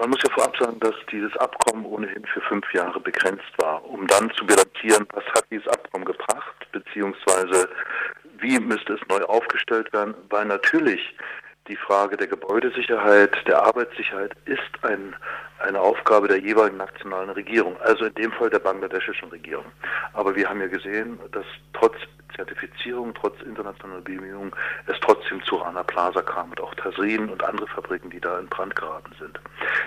man muss ja vorab sagen, dass dieses Abkommen ohnehin für fünf Jahre begrenzt war, um dann zu bilanzieren, was hat dieses Abkommen gebracht, beziehungsweise wie müsste es neu aufgestellt werden, weil natürlich die Frage der Gebäudesicherheit, der Arbeitssicherheit ist ein, eine Aufgabe der jeweiligen nationalen Regierung, also in dem Fall der bangladeschischen Regierung. Aber wir haben ja gesehen, dass trotz Zertifizierung, trotz internationaler Bemühungen, es trotzdem zu Rana Plaza kam und auch Tasrin und andere Fabriken, die da in Brand geraten sind.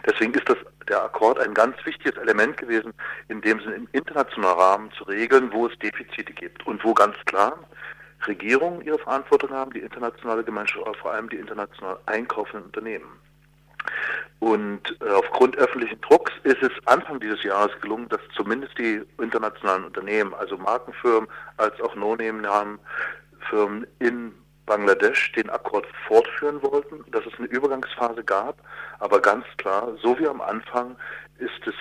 Deswegen ist das der Akkord ein ganz wichtiges Element gewesen, in dem Sinne im internationalen Rahmen zu regeln, wo es Defizite gibt und wo ganz klar Regierungen ihre Verantwortung haben, die internationale Gemeinschaft, aber vor allem die international einkaufenden Unternehmen. Und äh, aufgrund öffentlichen Drucks ist es Anfang dieses Jahres gelungen, dass zumindest die internationalen Unternehmen, also Markenfirmen als auch No-Name-Firmen in Bangladesch den Akkord fortführen wollten, dass es eine Übergangsphase gab, aber ganz klar, so wie am Anfang ist es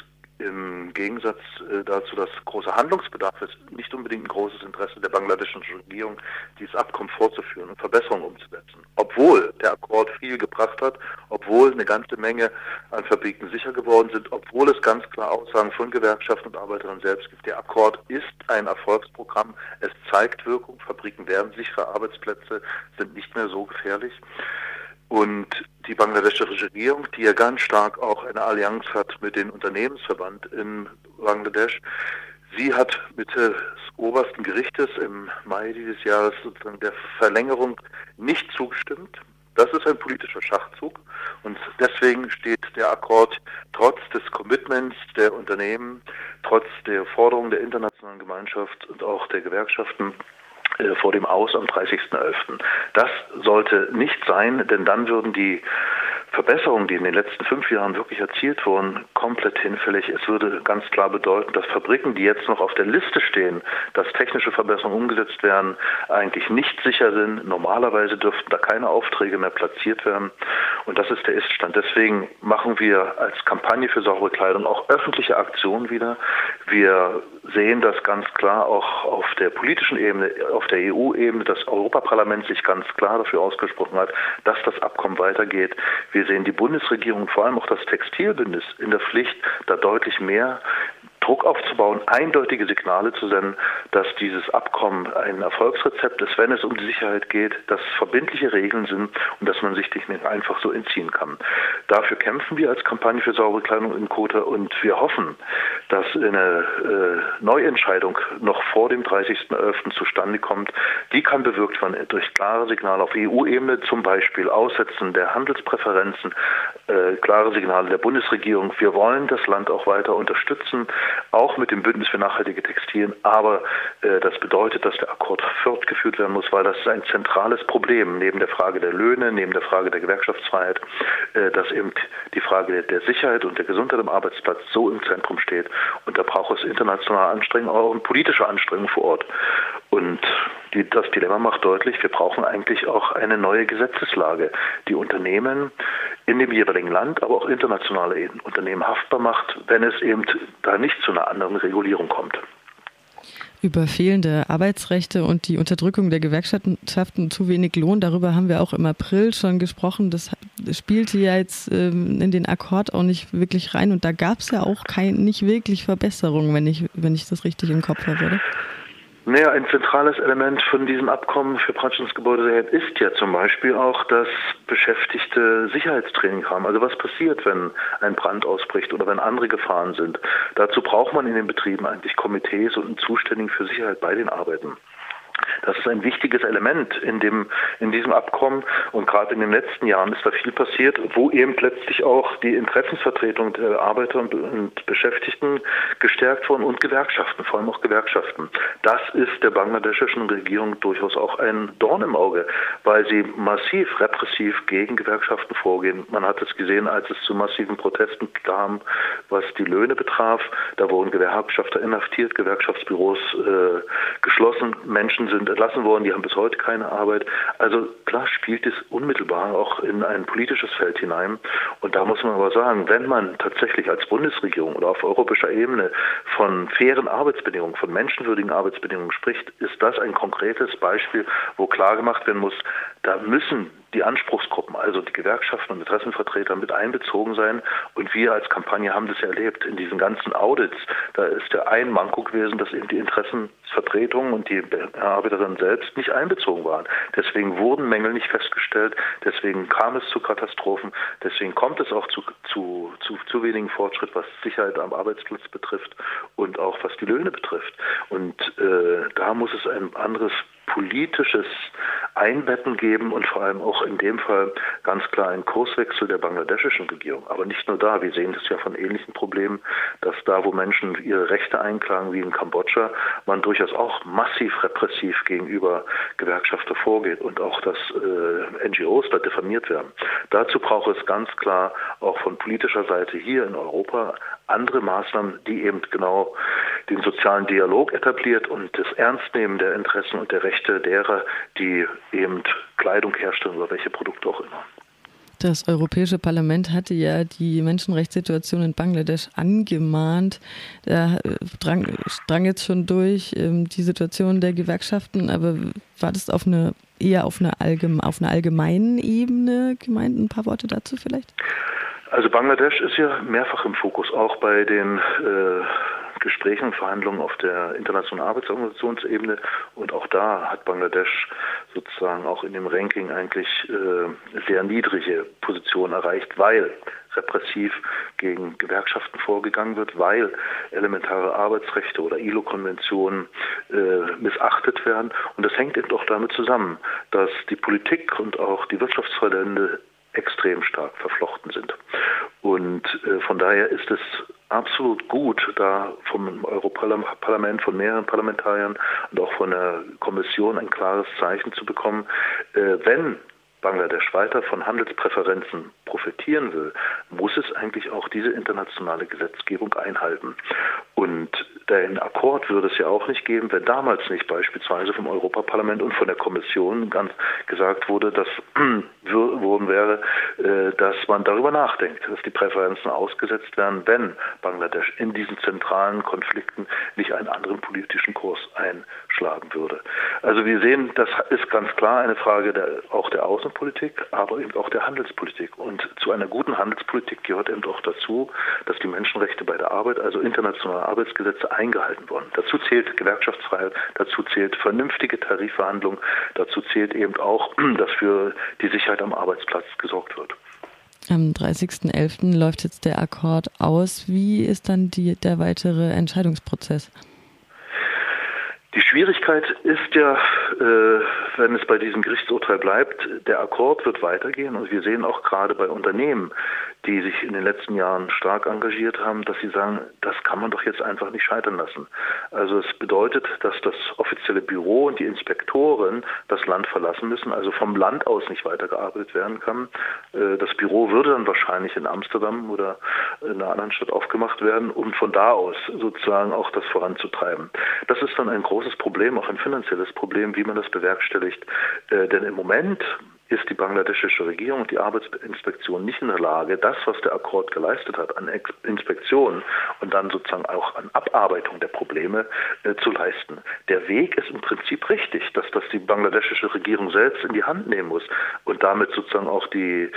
im Gegensatz äh, dazu, dass großer Handlungsbedarf ist, nicht unbedingt ein großes Interesse der bangladeschischen Regierung, dieses Abkommen fortzuführen und Verbesserungen umzusetzen. Obwohl der Akkord viel gebracht hat, obwohl eine ganze Menge an Fabriken sicher geworden sind, obwohl es ganz klar Aussagen von Gewerkschaften und Arbeiterinnen selbst gibt. Der Akkord ist ein Erfolgsprogramm. Es zeigt Wirkung. Fabriken werden sichere Arbeitsplätze, sind nicht mehr so gefährlich. Und die bangladeschische Regierung, die ja ganz stark auch eine Allianz hat mit dem Unternehmensverband in Bangladesch, sie hat mit des obersten Gerichtes im Mai dieses Jahres sozusagen der Verlängerung nicht zugestimmt. Das ist ein politischer Schachzug und deswegen steht der Akkord trotz des Commitments der Unternehmen, trotz der Forderungen der internationalen Gemeinschaft und auch der Gewerkschaften vor dem Aus am 30.11. Das sollte nicht sein, denn dann würden die Verbesserungen, die in den letzten fünf Jahren wirklich erzielt wurden, komplett hinfällig. Es würde ganz klar bedeuten, dass Fabriken, die jetzt noch auf der Liste stehen, dass technische Verbesserungen umgesetzt werden, eigentlich nicht sicher sind. Normalerweise dürften da keine Aufträge mehr platziert werden. Und das ist der Iststand. Deswegen machen wir als Kampagne für saubere Kleidung auch öffentliche Aktionen wieder. Wir sehen das ganz klar auch auf der politischen Ebene, auf der EU-Ebene. Das Europaparlament sich ganz klar dafür ausgesprochen hat, dass das Abkommen weitergeht. Wir sehen die Bundesregierung, vor allem auch das Textilbündnis, in der Pflicht, da deutlich mehr Druck aufzubauen, eindeutige Signale zu senden, dass dieses Abkommen ein Erfolgsrezept ist, wenn es um die Sicherheit geht, dass verbindliche Regeln sind und dass man sich nicht einfach so entziehen kann. Dafür kämpfen wir als Kampagne für saubere Kleidung in Kota und wir hoffen, dass eine äh, Neuentscheidung noch vor dem 30.11. zustande kommt. Die kann bewirkt werden durch klare Signale auf EU-Ebene, zum Beispiel Aussetzen der Handelspräferenzen, äh, klare Signale der Bundesregierung. Wir wollen das Land auch weiter unterstützen auch mit dem Bündnis für nachhaltige Textilien. Aber äh, das bedeutet, dass der Akkord fortgeführt werden muss, weil das ist ein zentrales Problem neben der Frage der Löhne, neben der Frage der Gewerkschaftsfreiheit, äh, dass eben die Frage der, Sicherheit und der Gesundheit am Arbeitsplatz so im Zentrum steht. Und da braucht es internationale Anstrengungen, auch politische Anstrengungen vor Ort. Und die, das Dilemma macht deutlich, wir brauchen eigentlich auch eine neue Gesetzeslage, die Unternehmen in dem jeweiligen Land, aber auch internationale Unternehmen haftbar macht, wenn es eben da nicht zu einer anderen Regulierung kommt. Über fehlende Arbeitsrechte und die Unterdrückung der Gewerkschaften zu wenig Lohn, darüber haben wir auch im April schon gesprochen. Das spielte ja jetzt ähm, in den Akkord auch nicht wirklich rein und da gab es ja auch kein, nicht wirklich Verbesserungen, wenn ich, wenn ich das richtig im Kopf habe, oder? Naja, ein zentrales Element von diesem Abkommen für Gebäudesicherheit ist ja zum Beispiel auch, dass Beschäftigte Sicherheitstraining haben. Also was passiert, wenn ein Brand ausbricht oder wenn andere Gefahren sind. Dazu braucht man in den Betrieben eigentlich Komitees und einen Zuständigen für Sicherheit bei den Arbeiten. Das ist ein wichtiges Element in, dem, in diesem Abkommen. Und gerade in den letzten Jahren ist da viel passiert, wo eben letztlich auch die Interessensvertretung der Arbeiter und, und Beschäftigten gestärkt wurden und Gewerkschaften, vor allem auch Gewerkschaften. Das ist der bangladeschischen Regierung durchaus auch ein Dorn im Auge, weil sie massiv repressiv gegen Gewerkschaften vorgehen. Man hat es gesehen, als es zu massiven Protesten kam, was die Löhne betraf. Da wurden Gewerkschafter inhaftiert, Gewerkschaftsbüros äh, geschlossen, Menschen sind entlassen worden, die haben bis heute keine Arbeit. Also klar spielt es unmittelbar auch in ein politisches Feld hinein. Und da muss man aber sagen, wenn man tatsächlich als Bundesregierung oder auf europäischer Ebene von fairen Arbeitsbedingungen, von menschenwürdigen Arbeitsbedingungen spricht, ist das ein konkretes Beispiel, wo klar gemacht werden muss, da müssen die Anspruchsgruppen, also die Gewerkschaften und Interessenvertreter mit einbezogen sein. Und wir als Kampagne haben das ja erlebt in diesen ganzen Audits. Da ist der ein Manko gewesen, dass eben die Interessenvertretungen und die Arbeiterinnen selbst nicht einbezogen waren. Deswegen wurden Mängel nicht festgestellt. Deswegen kam es zu Katastrophen. Deswegen kommt es auch zu, zu, zu, zu wenigen Fortschritt, was Sicherheit am Arbeitsplatz betrifft und auch was die Löhne betrifft. Und äh, da muss es ein anderes politisches Einbetten geben und vor allem auch in dem Fall ganz klar einen Kurswechsel der bangladeschischen Regierung. Aber nicht nur da, wir sehen das ja von ähnlichen Problemen, dass da, wo Menschen ihre Rechte einklagen, wie in Kambodscha, man durchaus auch massiv repressiv gegenüber Gewerkschafter vorgeht und auch, dass äh, NGOs da diffamiert werden. Dazu braucht es ganz klar auch von politischer Seite hier in Europa andere Maßnahmen, die eben genau den sozialen Dialog etabliert und das Ernstnehmen der Interessen und der Rechte derer, die eben Kleidung herstellen oder welche Produkte auch immer. Das Europäische Parlament hatte ja die Menschenrechtssituation in Bangladesch angemahnt. Da äh, drang, drang jetzt schon durch ähm, die Situation der Gewerkschaften, aber war das auf eine eher auf einer, allgeme, auf einer allgemeinen Ebene gemeint? Ein paar Worte dazu vielleicht? Also Bangladesch ist ja mehrfach im Fokus, auch bei den äh, Gesprächen und Verhandlungen auf der internationalen Arbeitsorganisationsebene. Und auch da hat Bangladesch sozusagen auch in dem Ranking eigentlich äh, sehr niedrige Positionen erreicht, weil repressiv gegen Gewerkschaften vorgegangen wird, weil elementare Arbeitsrechte oder ILO-Konventionen äh, missachtet werden. Und das hängt eben auch damit zusammen, dass die Politik und auch die Wirtschaftsverbände extrem stark verflochten sind. Und äh, von daher ist es absolut gut, da vom Europaparlament, von mehreren Parlamentariern und auch von der Kommission ein klares Zeichen zu bekommen, äh, wenn Bangladesch weiter von Handelspräferenzen profitieren will, muss es eigentlich auch diese internationale Gesetzgebung einhalten. Und den Akkord würde es ja auch nicht geben, wenn damals nicht beispielsweise vom Europaparlament und von der Kommission ganz gesagt wurde, dass worden wäre, äh, dass man darüber nachdenkt, dass die Präferenzen ausgesetzt werden, wenn Bangladesch in diesen zentralen Konflikten nicht einen anderen politischen Kurs einschlagen würde. Also wir sehen, das ist ganz klar eine Frage der, auch der Außenpolitik, aber eben auch der Handelspolitik. Und zu einer guten Handelspolitik gehört eben auch dazu, dass die Menschenrechte bei der Arbeit, also internationale Arbeitsgesetze, eingehalten wurden. Dazu zählt Gewerkschaftsfreiheit, dazu zählt vernünftige Tarifverhandlungen, dazu zählt eben auch, dass für die Sicherheit am Arbeitsplatz gesorgt wird. Am 30.11. läuft jetzt der Akkord aus. Wie ist dann die, der weitere Entscheidungsprozess? Die Schwierigkeit ist ja, äh, wenn es bei diesem Gerichtsurteil bleibt, der Akkord wird weitergehen. Und wir sehen auch gerade bei Unternehmen, die sich in den letzten Jahren stark engagiert haben, dass sie sagen, das kann man doch jetzt einfach nicht scheitern lassen. Also es bedeutet, dass das offizielle Büro und die Inspektoren das Land verlassen müssen, also vom Land aus nicht weitergearbeitet werden kann. Äh, das Büro würde dann wahrscheinlich in Amsterdam oder in einer anderen Stadt aufgemacht werden, um von da aus sozusagen auch das voranzutreiben. Das ist dann ein großes Problem, auch ein finanzielles Problem, wie man das bewerkstelligt. Äh, denn im Moment ist die bangladeschische Regierung und die Arbeitsinspektion nicht in der Lage, das, was der Akkord geleistet hat an Inspektionen und dann sozusagen auch an Abarbeitung der Probleme äh, zu leisten. Der Weg ist im Prinzip richtig, dass das die bangladeschische Regierung selbst in die Hand nehmen muss und damit sozusagen auch die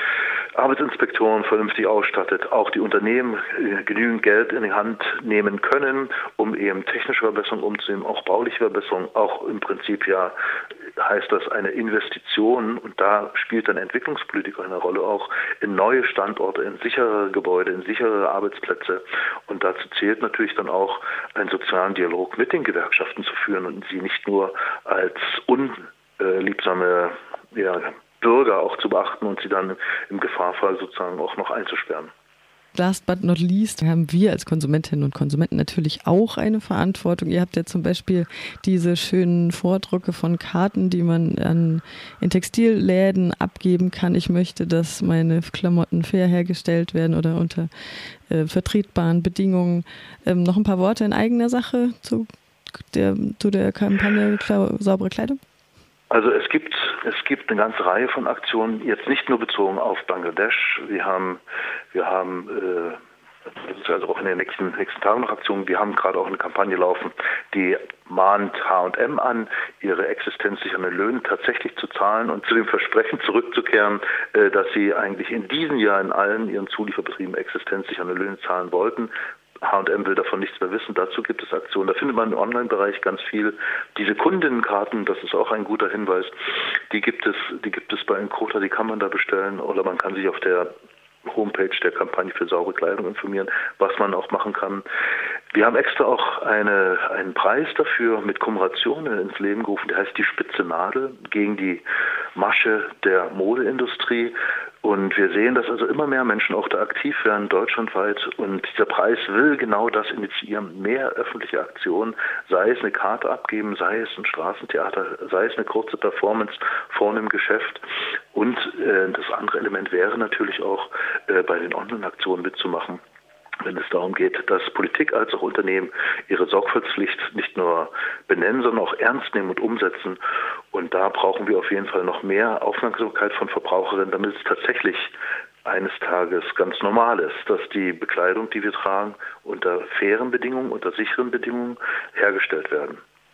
Arbeitsinspektoren vernünftig ausstattet, auch die Unternehmen äh, genügend Geld in die Hand nehmen können, um eben technische Verbesserungen umzunehmen, auch bauliche Verbesserungen, auch im Prinzip ja heißt das eine Investition und da spielt dann Entwicklungspolitik eine Rolle auch in neue Standorte, in sichere Gebäude, in sichere Arbeitsplätze und dazu zählt natürlich dann auch einen sozialen Dialog mit den Gewerkschaften zu führen und sie nicht nur als unliebsame ja, Bürger auch zu beachten und sie dann im Gefahrfall sozusagen auch noch einzusperren. Last but not least haben wir als Konsumentinnen und Konsumenten natürlich auch eine Verantwortung. Ihr habt ja zum Beispiel diese schönen Vordrucke von Karten, die man an, in Textilläden abgeben kann. Ich möchte, dass meine Klamotten fair hergestellt werden oder unter äh, vertretbaren Bedingungen. Ähm, noch ein paar Worte in eigener Sache zu der, zu der Kampagne Saubere Kleidung? Also es gibt es gibt eine ganze Reihe von Aktionen, jetzt nicht nur bezogen auf Bangladesch. Wir haben wir haben also auch in den nächsten, nächsten Tagen noch Aktionen. Wir haben gerade auch eine Kampagne laufen, die mahnt H&M an, ihre existenzsichernden Löhne tatsächlich zu zahlen und zu dem Versprechen zurückzukehren, äh, dass sie eigentlich in diesem Jahr in allen ihren Zulieferbetrieben existenzsichernde Löhne zahlen wollten. H&M will davon nichts mehr wissen. Dazu gibt es Aktionen. Da findet man im Online-Bereich ganz viel. Diese Kundinnenkarten, das ist auch ein guter Hinweis. Die gibt es, die gibt es bei Encota, die kann man da bestellen oder man kann sich auf der Homepage der Kampagne für saubere Kleidung informieren, was man auch machen kann. Wir haben extra auch eine, einen Preis dafür mit Kommerationen ins Leben gerufen, der heißt die Spitze Nadel gegen die Masche der Modeindustrie. Und wir sehen, dass also immer mehr Menschen auch da aktiv werden, deutschlandweit. Und dieser Preis will genau das initiieren. Mehr öffentliche Aktionen, sei es eine Karte abgeben, sei es ein Straßentheater, sei es eine kurze Performance vorne im Geschäft. Und äh, das andere Element wäre natürlich auch, äh, bei den Online-Aktionen mitzumachen wenn es darum geht, dass Politik als auch Unternehmen ihre Sorgfaltspflicht nicht nur benennen, sondern auch ernst nehmen und umsetzen. Und da brauchen wir auf jeden Fall noch mehr Aufmerksamkeit von Verbraucherinnen, damit es tatsächlich eines Tages ganz normal ist, dass die Bekleidung, die wir tragen, unter fairen Bedingungen, unter sicheren Bedingungen hergestellt werden.